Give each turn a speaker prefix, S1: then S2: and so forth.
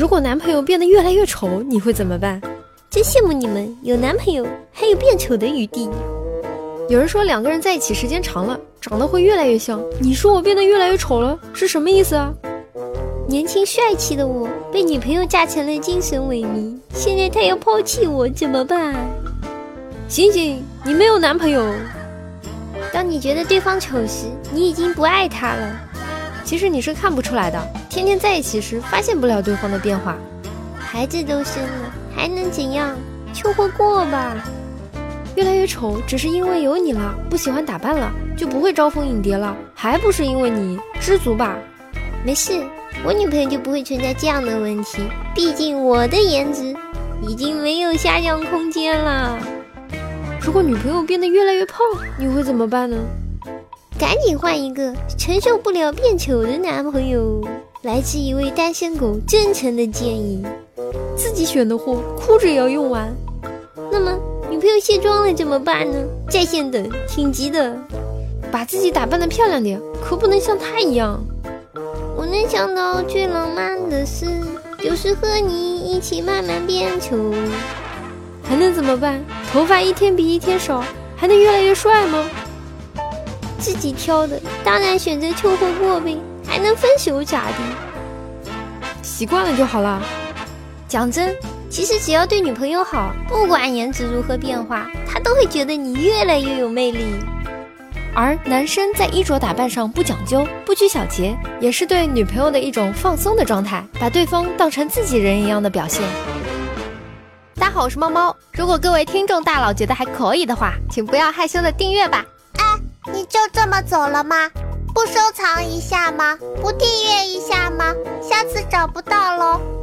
S1: 如果男朋友变得越来越丑，你会怎么办？
S2: 真羡慕你们有男朋友还有变丑的余地。
S1: 有人说两个人在一起时间长了，长得会越来越像。你说我变得越来越丑了，是什么意思啊？
S2: 年轻帅气的我被女朋友嫁成了精神萎靡，现在她要抛弃我怎么办？
S1: 醒醒，你没有男朋友。
S2: 当你觉得对方丑时，你已经不爱他了。
S1: 其实你是看不出来的，天天在一起时发现不了对方的变化。
S2: 孩子都生了，还能怎样？凑合过吧。
S1: 越来越丑，只是因为有你了，不喜欢打扮了，就不会招蜂引蝶了，还不是因为你？知足吧。
S2: 没事，我女朋友就不会存在这样的问题。毕竟我的颜值已经没有下降空间了。
S1: 如果女朋友变得越来越胖，你会怎么办呢？
S2: 赶紧换一个承受不了变丑的男朋友。来自一位单身狗真诚的建议。
S1: 自己选的货，哭着也要用完。
S2: 那么女朋友卸妆了怎么办呢？在线等，挺急的。
S1: 把自己打扮的漂亮点，可不能像她一样。
S2: 我能想到最浪漫的事，就是和你一起慢慢变丑。
S1: 还能怎么办？头发一天比一天少，还能越来越帅吗？
S2: 自己挑的，当然选择凑合过呗，还能分手咋的？
S1: 习惯了就好了。
S2: 讲真，其实只要对女朋友好，不管颜值如何变化，她都会觉得你越来越有魅力。
S1: 而男生在衣着打扮上不讲究、不拘小节，也是对女朋友的一种放松的状态，把对方当成自己人一样的表现。大家好，我是猫猫。如果各位听众大佬觉得还可以的话，请不要害羞的订阅吧。
S3: 哎，你就这么走了吗？不收藏一下吗？不订阅一下吗？下次找不到喽。